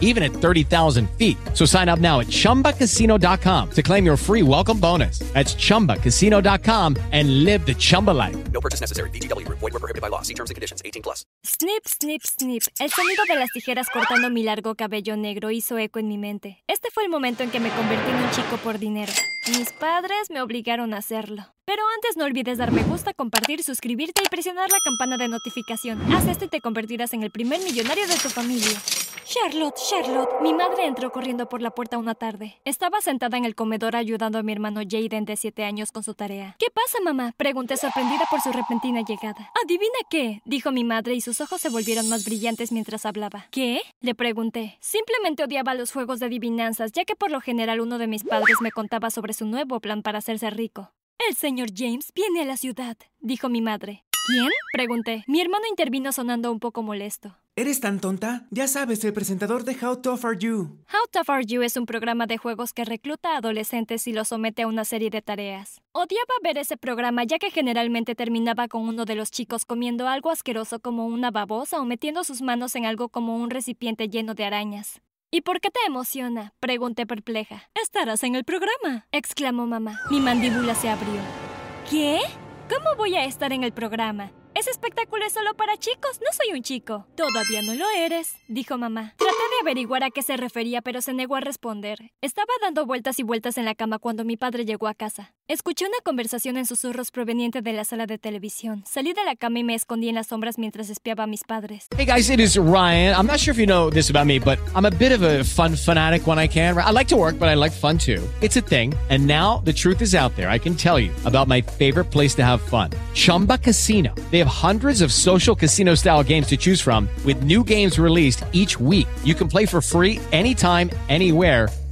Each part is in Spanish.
even at 30,000 feet. So sign up now at chumbacasino.com to claim your free welcome bonus. That's chumbacasino.com and live the Chumba life. No purchase necessary. VGW Group. Void were prohibited by law. See terms and conditions. 18 plus. Snip, snip, snip. El sonido de las tijeras cortando mi largo cabello negro hizo eco en mi mente. Este fue el momento en que me convertí en un chico por dinero. Mis padres me obligaron a hacerlo. Pero antes no olvides dar me gusta, compartir, suscribirte y presionar la campana de notificación. Haz esto y te convertirás en el primer millonario de tu familia. Charlotte, Charlotte. Mi madre entró corriendo por la puerta una tarde. Estaba sentada en el comedor ayudando a mi hermano Jaden de 7 años con su tarea. ¿Qué pasa, mamá? Pregunté sorprendida por su repentina llegada. ¿Adivina qué? dijo mi madre y sus ojos se volvieron más brillantes mientras hablaba. ¿Qué? Le pregunté. Simplemente odiaba los juegos de adivinanzas, ya que por lo general uno de mis padres me contaba sobre su nuevo plan para hacerse rico. El señor James viene a la ciudad, dijo mi madre. ¿Quién? Pregunté. Mi hermano intervino sonando un poco molesto. ¿Eres tan tonta? Ya sabes, el presentador de How Tough Are You. How Tough Are You es un programa de juegos que recluta a adolescentes y los somete a una serie de tareas. Odiaba ver ese programa ya que generalmente terminaba con uno de los chicos comiendo algo asqueroso como una babosa o metiendo sus manos en algo como un recipiente lleno de arañas. ¿Y por qué te emociona? Pregunté perpleja. Estarás en el programa, exclamó mamá. Mi mandíbula se abrió. ¿Qué? ¿Cómo voy a estar en el programa? Ese espectáculo es solo para chicos, no soy un chico. Todavía no lo eres, dijo mamá. Traté de averiguar a qué se refería, pero se negó a responder. Estaba dando vueltas y vueltas en la cama cuando mi padre llegó a casa. Escuché una conversación en susurros proveniente de la sala de televisión. Salí de la cama y me escondí en las sombras mientras espiaba a mis padres. Hey guys, it is Ryan. I'm not sure if you know this about me, but I'm a bit of a fun fanatic when I can. I like to work, but I like fun too. It's a thing. And now the truth is out there. I can tell you about my favorite place to have fun Chumba Casino. They have hundreds of social casino style games to choose from, with new games released each week. You can play for free anytime, anywhere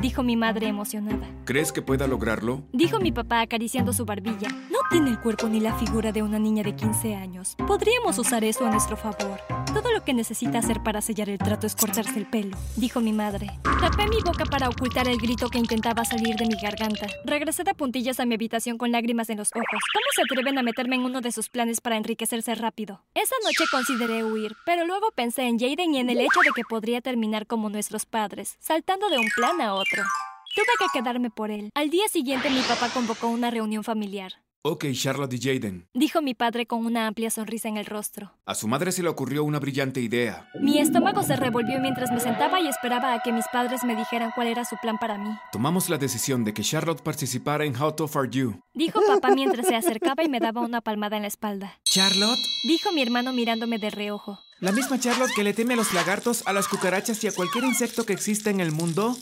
dijo mi madre emocionada. ¿Crees que pueda lograrlo? Dijo mi papá acariciando su barbilla. No tiene el cuerpo ni la figura de una niña de 15 años. Podríamos usar eso a nuestro favor. Todo lo que necesita hacer para sellar el trato es cortarse el pelo, dijo mi madre. Tapé mi boca para ocultar el grito que intentaba salir de mi garganta. Regresé de puntillas a mi habitación con lágrimas en los ojos. ¿Cómo se atreven a meterme en uno de sus planes para enriquecerse rápido? Esa noche consideré huir, pero luego pensé en Jaden y en el hecho de que podría terminar como nuestros padres, saltando de un plan a otro. Tuve que quedarme por él. Al día siguiente mi papá convocó una reunión familiar. Ok, Charlotte y Jaden. Dijo mi padre con una amplia sonrisa en el rostro. A su madre se le ocurrió una brillante idea. Mi estómago se revolvió mientras me sentaba y esperaba a que mis padres me dijeran cuál era su plan para mí. Tomamos la decisión de que Charlotte participara en How Tough Are You. Dijo papá mientras se acercaba y me daba una palmada en la espalda. ¿Charlotte? Dijo mi hermano mirándome de reojo. ¿La misma Charlotte que le teme a los lagartos, a las cucarachas y a cualquier insecto que exista en el mundo?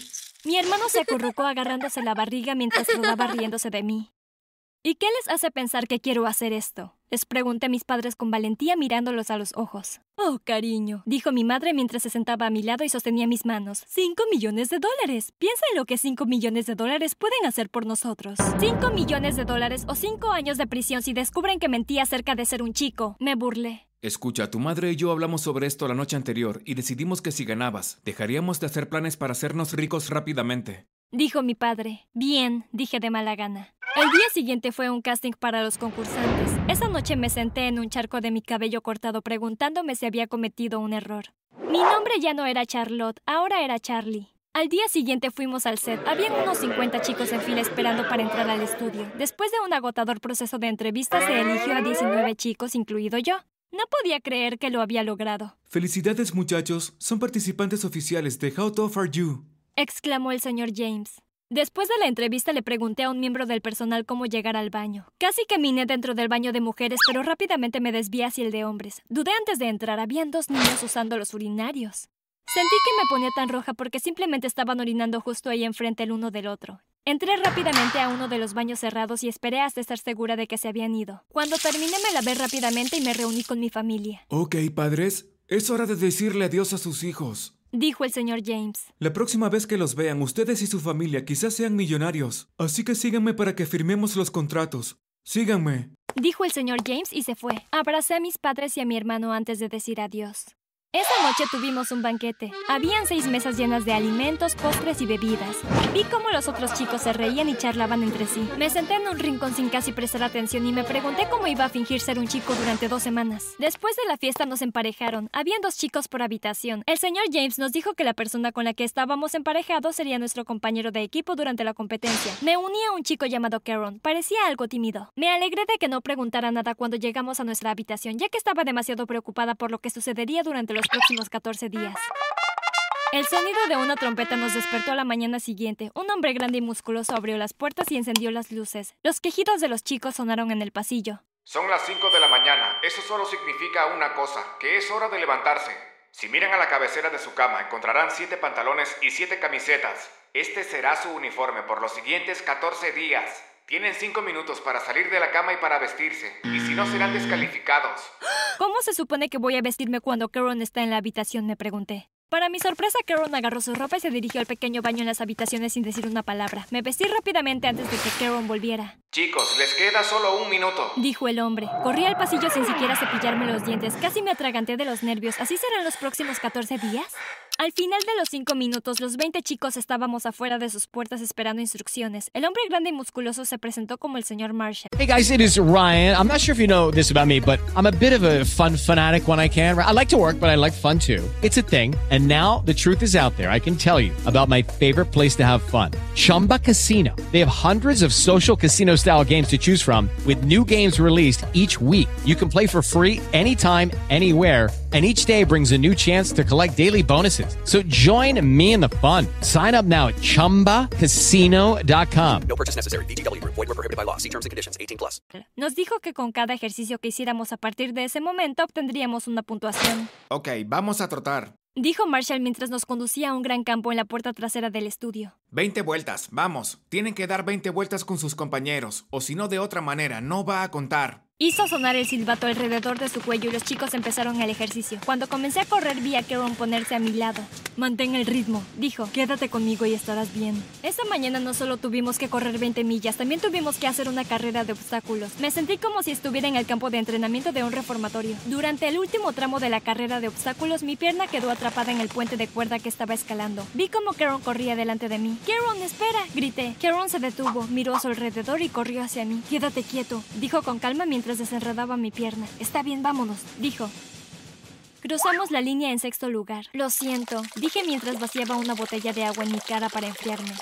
Mi hermano se acurrucó agarrándose la barriga mientras rodaba riéndose de mí. ¿Y qué les hace pensar que quiero hacer esto? Les pregunté a mis padres con valentía mirándolos a los ojos. Oh, cariño, dijo mi madre mientras se sentaba a mi lado y sostenía mis manos. ¡Cinco millones de dólares! Piensa en lo que cinco millones de dólares pueden hacer por nosotros. Cinco millones de dólares o cinco años de prisión si descubren que mentí acerca de ser un chico. Me burlé. Escucha, tu madre y yo hablamos sobre esto la noche anterior y decidimos que si ganabas, dejaríamos de hacer planes para hacernos ricos rápidamente. Dijo mi padre. Bien, dije de mala gana. El día siguiente fue un casting para los concursantes. Esa noche me senté en un charco de mi cabello cortado preguntándome si había cometido un error. Mi nombre ya no era Charlotte, ahora era Charlie. Al día siguiente fuimos al set. Habían unos 50 chicos en fila esperando para entrar al estudio. Después de un agotador proceso de entrevistas, se eligió a 19 chicos, incluido yo. No podía creer que lo había logrado. Felicidades muchachos, son participantes oficiales de How Tough Are You exclamó el señor James. Después de la entrevista le pregunté a un miembro del personal cómo llegar al baño. Casi caminé dentro del baño de mujeres, pero rápidamente me desvié hacia el de hombres. Dudé antes de entrar, habían dos niños usando los urinarios. Sentí que me ponía tan roja porque simplemente estaban orinando justo ahí enfrente el uno del otro. Entré rápidamente a uno de los baños cerrados y esperé hasta estar segura de que se habían ido. Cuando terminé me lavé rápidamente y me reuní con mi familia. Ok, padres, Es hora de decirle adiós a sus hijos. Dijo el señor James. La próxima vez que los vean, ustedes y su familia quizás sean millonarios. Así que síganme para que firmemos los contratos. Síganme. Dijo el señor James y se fue. Abracé a mis padres y a mi hermano antes de decir adiós. Esa noche tuvimos un banquete. Habían seis mesas llenas de alimentos, postres y bebidas. Vi cómo los otros chicos se reían y charlaban entre sí. Me senté en un rincón sin casi prestar atención y me pregunté cómo iba a fingir ser un chico durante dos semanas. Después de la fiesta nos emparejaron. Habían dos chicos por habitación. El señor James nos dijo que la persona con la que estábamos emparejados sería nuestro compañero de equipo durante la competencia. Me uní a un chico llamado Caron. Parecía algo tímido. Me alegré de que no preguntara nada cuando llegamos a nuestra habitación, ya que estaba demasiado preocupada por lo que sucedería durante los próximos 14 días. El sonido de una trompeta nos despertó a la mañana siguiente. Un hombre grande y musculoso abrió las puertas y encendió las luces. Los quejidos de los chicos sonaron en el pasillo. Son las 5 de la mañana. Eso solo significa una cosa, que es hora de levantarse. Si miran a la cabecera de su cama, encontrarán siete pantalones y siete camisetas. Este será su uniforme por los siguientes 14 días. Tienen 5 minutos para salir de la cama y para vestirse. Y si no, serán descalificados. ¿Cómo se supone que voy a vestirme cuando Caron está en la habitación? Me pregunté. Para mi sorpresa, Caron agarró su ropa y se dirigió al pequeño baño en las habitaciones sin decir una palabra. Me vestí rápidamente antes de que Caron volviera. Chicos, les queda solo un minuto. Dijo el hombre. Corrí al pasillo sin siquiera cepillarme los dientes. Casi me atraganté de los nervios. ¿Así serán los próximos 14 días? Al final de los cinco minutos, los 20 chicos estábamos afuera de sus puertas esperando instrucciones. El hombre grande y musculoso se presentó como el señor Marshall. Hey guys, it is Ryan. I'm not sure if you know this about me, but I'm a bit of a fun fanatic when I can. I like to work, but I like fun too. It's a thing. And now the truth is out there. I can tell you about my favorite place to have fun. Chumba Casino. They have hundreds of social casino style games to choose from with new games released each week. You can play for free anytime, anywhere and each day brings a new chance to collect daily bonuses. So join me in the fun. Sign up now at ChumbaCasino.com. No purchase necessary. VGW Group. Void were prohibited by law. See terms and conditions. 18 plus. Nos dijo que con cada ejercicio que hiciéramos a partir de ese momento obtendríamos una puntuación. Ok, vamos a trotar. Dijo Marshall mientras nos conducía a un gran campo en la puerta trasera del estudio. 20 vueltas, vamos. Tienen que dar 20 vueltas con sus compañeros, o si no de otra manera, no va a contar. Hizo sonar el silbato alrededor de su cuello y los chicos empezaron el ejercicio. Cuando comencé a correr vi a Caron ponerse a mi lado. Mantén el ritmo, dijo. Quédate conmigo y estarás bien. Esa mañana no solo tuvimos que correr 20 millas, también tuvimos que hacer una carrera de obstáculos. Me sentí como si estuviera en el campo de entrenamiento de un reformatorio. Durante el último tramo de la carrera de obstáculos, mi pierna quedó atrapada en el puente de cuerda que estaba escalando. Vi como Caron corría delante de mí. Caron, espera, grité. Caron se detuvo, miró a su alrededor y corrió hacia mí. Quédate quieto, dijo con calma mientras desenredaba mi pierna. Está bien, vámonos, dijo. Cruzamos la línea en sexto lugar. Lo siento, dije mientras vaciaba una botella de agua en mi cara para enfriarme.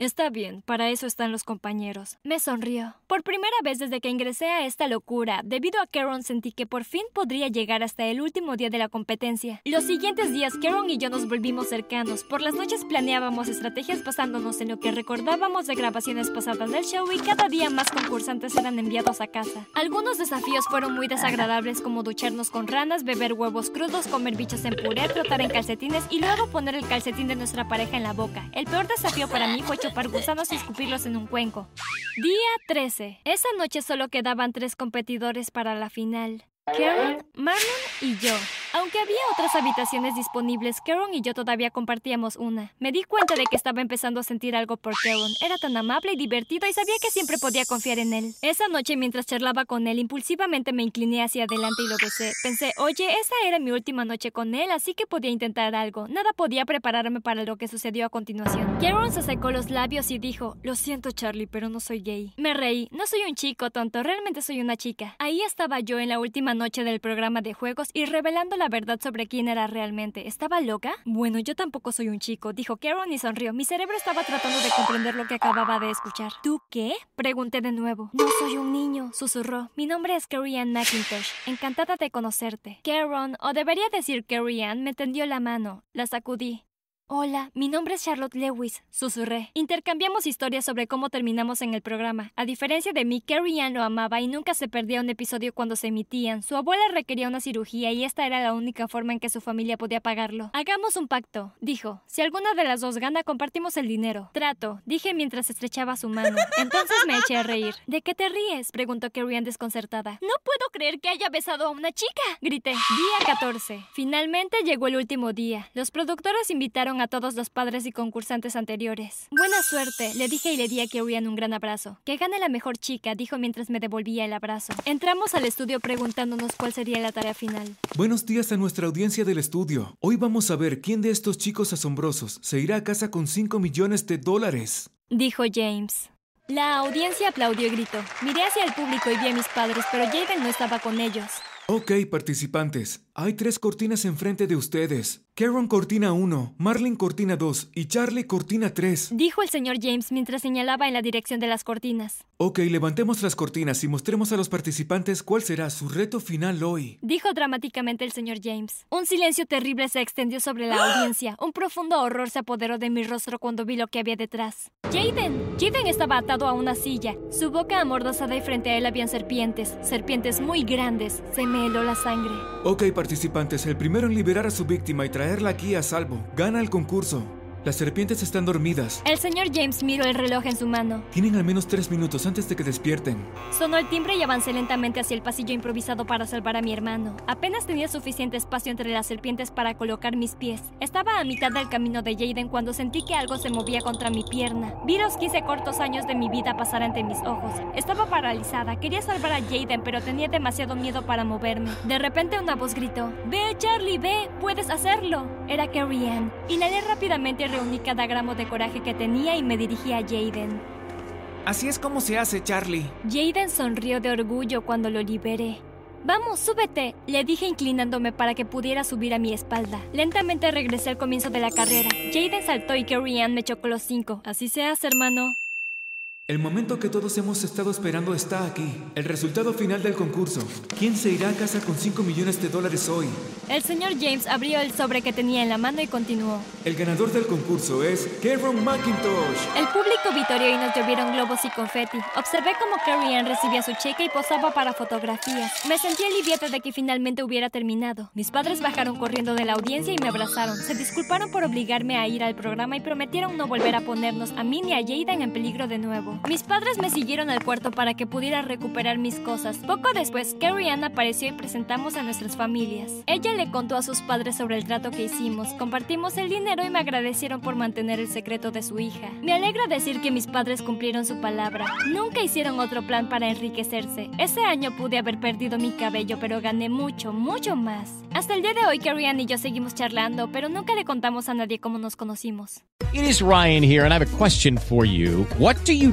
Está bien, para eso están los compañeros. Me sonrió. Por primera vez desde que ingresé a esta locura, debido a Caron sentí que por fin podría llegar hasta el último día de la competencia. Los siguientes días Caron y yo nos volvimos cercanos. Por las noches planeábamos estrategias basándonos en lo que recordábamos de grabaciones pasadas del show y cada día más concursantes eran enviados a casa. Algunos desafíos fueron muy desagradables como ducharnos con ranas, beber huevos crudos, comer bichos en puré, trotar en calcetines y luego poner el calcetín de nuestra pareja en la boca. El peor desafío para mí fue chupar gusanos y escupirlos en un cuenco. Día 13. Esa noche solo quedaban tres competidores para la final. Karen, Marlon y yo. Aunque había otras habitaciones disponibles, Karen y yo todavía compartíamos una. Me di cuenta de que estaba empezando a sentir algo por Karen. Era tan amable y divertido y sabía que siempre podía confiar en él. Esa noche, mientras charlaba con él, impulsivamente me incliné hacia adelante y lo besé. Pensé, oye, esa era mi última noche con él, así que podía intentar algo. Nada podía prepararme para lo que sucedió a continuación. Karen se secó los labios y dijo, lo siento Charlie, pero no soy gay. Me reí, no soy un chico tonto, realmente soy una chica. Ahí estaba yo en la última noche del programa de juegos y revelando la verdad sobre quién era realmente. ¿Estaba loca? Bueno, yo tampoco soy un chico, dijo Karen y sonrió. Mi cerebro estaba tratando de comprender lo que acababa de escuchar. ¿Tú qué? Pregunté de nuevo. No soy un niño, susurró. Mi nombre es Carrie Ann McIntosh. Encantada de conocerte. Karen, o debería decir Carrie Ann, me tendió la mano. La sacudí. Hola, mi nombre es Charlotte Lewis, susurré. Intercambiamos historias sobre cómo terminamos en el programa. A diferencia de mí, Carrie Ann lo amaba y nunca se perdía un episodio cuando se emitían. Su abuela requería una cirugía y esta era la única forma en que su familia podía pagarlo. Hagamos un pacto, dijo. Si alguna de las dos gana, compartimos el dinero. Trato, dije mientras estrechaba su mano. Entonces me eché a reír. ¿De qué te ríes? preguntó Carrie Ann desconcertada. No puedo creer que haya besado a una chica, grité. Día 14. Finalmente llegó el último día. Los productores invitaron a todos los padres y concursantes anteriores. Buena suerte, le dije y le di a Kirian un gran abrazo. Que gane la mejor chica, dijo mientras me devolvía el abrazo. Entramos al estudio preguntándonos cuál sería la tarea final. Buenos días a nuestra audiencia del estudio. Hoy vamos a ver quién de estos chicos asombrosos se irá a casa con 5 millones de dólares. Dijo James. La audiencia aplaudió y gritó. Miré hacia el público y vi a mis padres, pero Jaden no estaba con ellos. Ok, participantes. Hay tres cortinas enfrente de ustedes. Karen cortina 1, Marlin cortina 2 y Charlie cortina 3. Dijo el señor James mientras señalaba en la dirección de las cortinas. Ok, levantemos las cortinas y mostremos a los participantes cuál será su reto final hoy. Dijo dramáticamente el señor James. Un silencio terrible se extendió sobre la audiencia. Un profundo horror se apoderó de mi rostro cuando vi lo que había detrás. Jaden. Jaden estaba atado a una silla. Su boca amordazada y frente a él habían serpientes. Serpientes muy grandes. Se me heló la sangre. Ok, participantes, el primero en liberar a su víctima y traerla aquí a salvo gana el concurso. Las serpientes están dormidas. El señor James miró el reloj en su mano. Tienen al menos tres minutos antes de que despierten. Sonó el timbre y avancé lentamente hacia el pasillo improvisado para salvar a mi hermano. Apenas tenía suficiente espacio entre las serpientes para colocar mis pies. Estaba a mitad del camino de Jaden cuando sentí que algo se movía contra mi pierna. Vi los 15 cortos años de mi vida pasar ante mis ojos. Estaba paralizada. Quería salvar a Jaden, pero tenía demasiado miedo para moverme. De repente una voz gritó: Ve, Charlie, ve, puedes hacerlo. Era Carrie Ann. Inhalé rápidamente reuní cada gramo de coraje que tenía y me dirigí a Jaden. Así es como se hace, Charlie. Jaden sonrió de orgullo cuando lo liberé. Vamos, súbete, le dije inclinándome para que pudiera subir a mi espalda. Lentamente regresé al comienzo de la carrera. Jaden saltó y Carrie Ann me chocó los cinco. Así se hace, hermano. El momento que todos hemos estado esperando está aquí. El resultado final del concurso. ¿Quién se irá a casa con 5 millones de dólares hoy? El señor James abrió el sobre que tenía en la mano y continuó. El ganador del concurso es Karen McIntosh. El público vitorió y nos llovieron globos y confeti. Observé cómo Carrie Ann recibía su cheque y posaba para fotografías. Me sentí aliviada de que finalmente hubiera terminado. Mis padres bajaron corriendo de la audiencia y me abrazaron. Se disculparon por obligarme a ir al programa y prometieron no volver a ponernos a mí ni a Jaden en peligro de nuevo. Mis padres me siguieron al cuarto para que pudiera recuperar mis cosas. Poco después, Carrie Ann apareció y presentamos a nuestras familias. Ella le contó a sus padres sobre el trato que hicimos, compartimos el dinero y me agradecieron por mantener el secreto de su hija. Me alegra decir que mis padres cumplieron su palabra. Nunca hicieron otro plan para enriquecerse. Ese año pude haber perdido mi cabello, pero gané mucho, mucho más. Hasta el día de hoy, Carrie Ann y yo seguimos charlando, pero nunca le contamos a nadie cómo nos conocimos. It is Ryan here, and I have a question for you. What do you